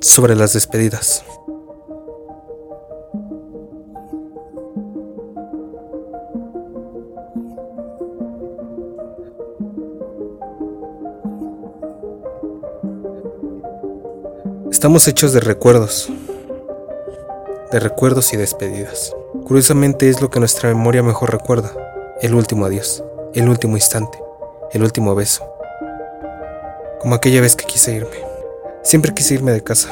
sobre las despedidas. Estamos hechos de recuerdos, de recuerdos y despedidas. Curiosamente es lo que nuestra memoria mejor recuerda, el último adiós, el último instante, el último beso. Como aquella vez que quise irme. Siempre quise irme de casa,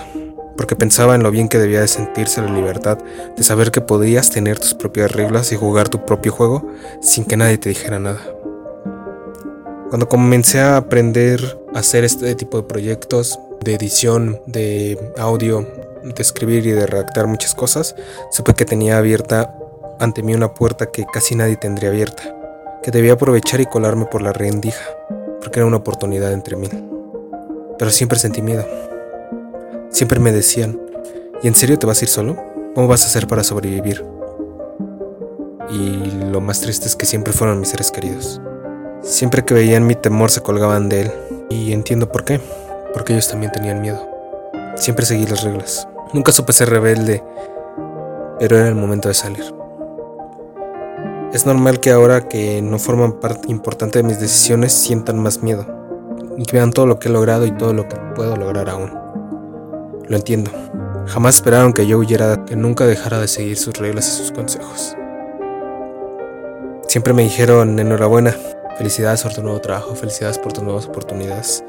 porque pensaba en lo bien que debía de sentirse la libertad de saber que podías tener tus propias reglas y jugar tu propio juego sin que nadie te dijera nada. Cuando comencé a aprender a hacer este tipo de proyectos, de edición, de audio, de escribir y de redactar muchas cosas, supe que tenía abierta ante mí una puerta que casi nadie tendría abierta, que debía aprovechar y colarme por la rendija, porque era una oportunidad entre mil. Pero siempre sentí miedo. Siempre me decían, ¿y en serio te vas a ir solo? ¿Cómo vas a hacer para sobrevivir? Y lo más triste es que siempre fueron mis seres queridos. Siempre que veían mi temor se colgaban de él. Y entiendo por qué. Porque ellos también tenían miedo. Siempre seguí las reglas. Nunca supe ser rebelde. Pero era el momento de salir. Es normal que ahora que no forman parte importante de mis decisiones sientan más miedo. Y que vean todo lo que he logrado y todo lo que puedo lograr aún. Lo entiendo. Jamás esperaron que yo huyera, que nunca dejara de seguir sus reglas y sus consejos. Siempre me dijeron enhorabuena, felicidades por tu nuevo trabajo, felicidades por tus nuevas oportunidades.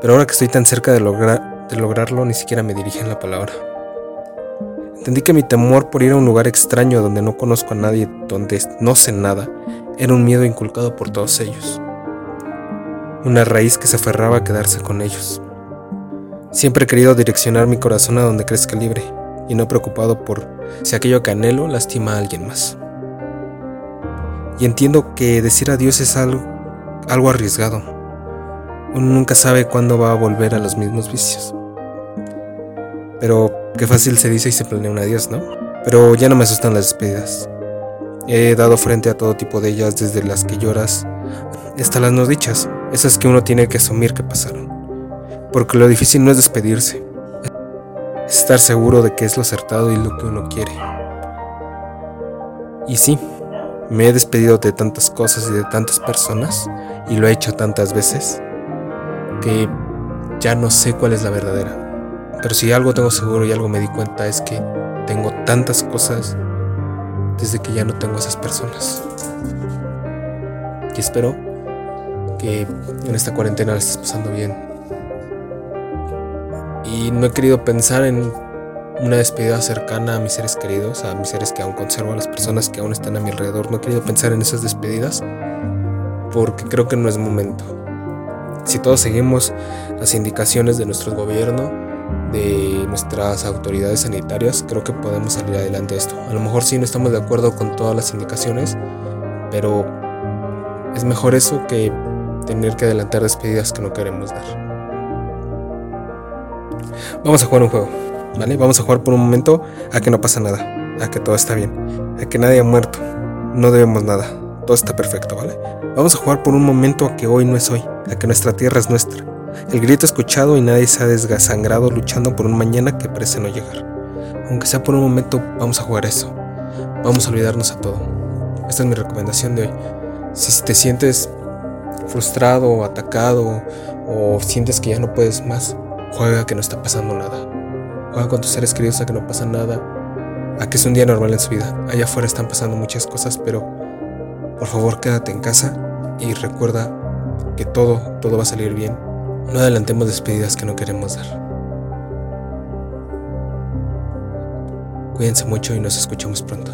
Pero ahora que estoy tan cerca de, de lograrlo, ni siquiera me dirigen la palabra. Entendí que mi temor por ir a un lugar extraño donde no conozco a nadie, donde no sé nada, era un miedo inculcado por todos ellos. Una raíz que se aferraba a quedarse con ellos. Siempre he querido direccionar mi corazón a donde crezca libre y no preocupado por si aquello que anhelo lastima a alguien más. Y entiendo que decir adiós es algo, algo arriesgado. Uno nunca sabe cuándo va a volver a los mismos vicios. Pero qué fácil se dice y se planea un adiós, ¿no? Pero ya no me asustan las despedidas. He dado frente a todo tipo de ellas, desde las que lloras hasta las no dichas, esas que uno tiene que asumir que pasaron. Porque lo difícil no es despedirse, es estar seguro de que es lo acertado y lo que uno quiere. Y sí, me he despedido de tantas cosas y de tantas personas, y lo he hecho tantas veces, que ya no sé cuál es la verdadera. Pero si algo tengo seguro y algo me di cuenta es que tengo tantas cosas desde que ya no tengo esas personas. Y espero que en esta cuarentena la estés pasando bien. Y no he querido pensar en una despedida cercana a mis seres queridos, a mis seres que aún conservo, a las personas que aún están a mi alrededor. No he querido pensar en esas despedidas porque creo que no es momento. Si todos seguimos las indicaciones de nuestro gobierno, de nuestras autoridades sanitarias, creo que podemos salir adelante de esto. A lo mejor sí no estamos de acuerdo con todas las indicaciones, pero es mejor eso que tener que adelantar despedidas que no queremos dar. Vamos a jugar un juego, ¿vale? Vamos a jugar por un momento a que no pasa nada, a que todo está bien, a que nadie ha muerto, no debemos nada, todo está perfecto, ¿vale? Vamos a jugar por un momento a que hoy no es hoy, a que nuestra tierra es nuestra. El grito escuchado y nadie se ha desgasangrado luchando por un mañana que parece no llegar. Aunque sea por un momento, vamos a jugar eso. Vamos a olvidarnos a todo. Esta es mi recomendación de hoy. Si te sientes frustrado o atacado o sientes que ya no puedes más, juega que no está pasando nada. Juega con tus seres queridos a que no pasa nada, a que es un día normal en su vida. Allá afuera están pasando muchas cosas, pero por favor quédate en casa y recuerda que todo, todo va a salir bien. No adelantemos despedidas que no queremos dar. Cuídense mucho y nos escuchamos pronto.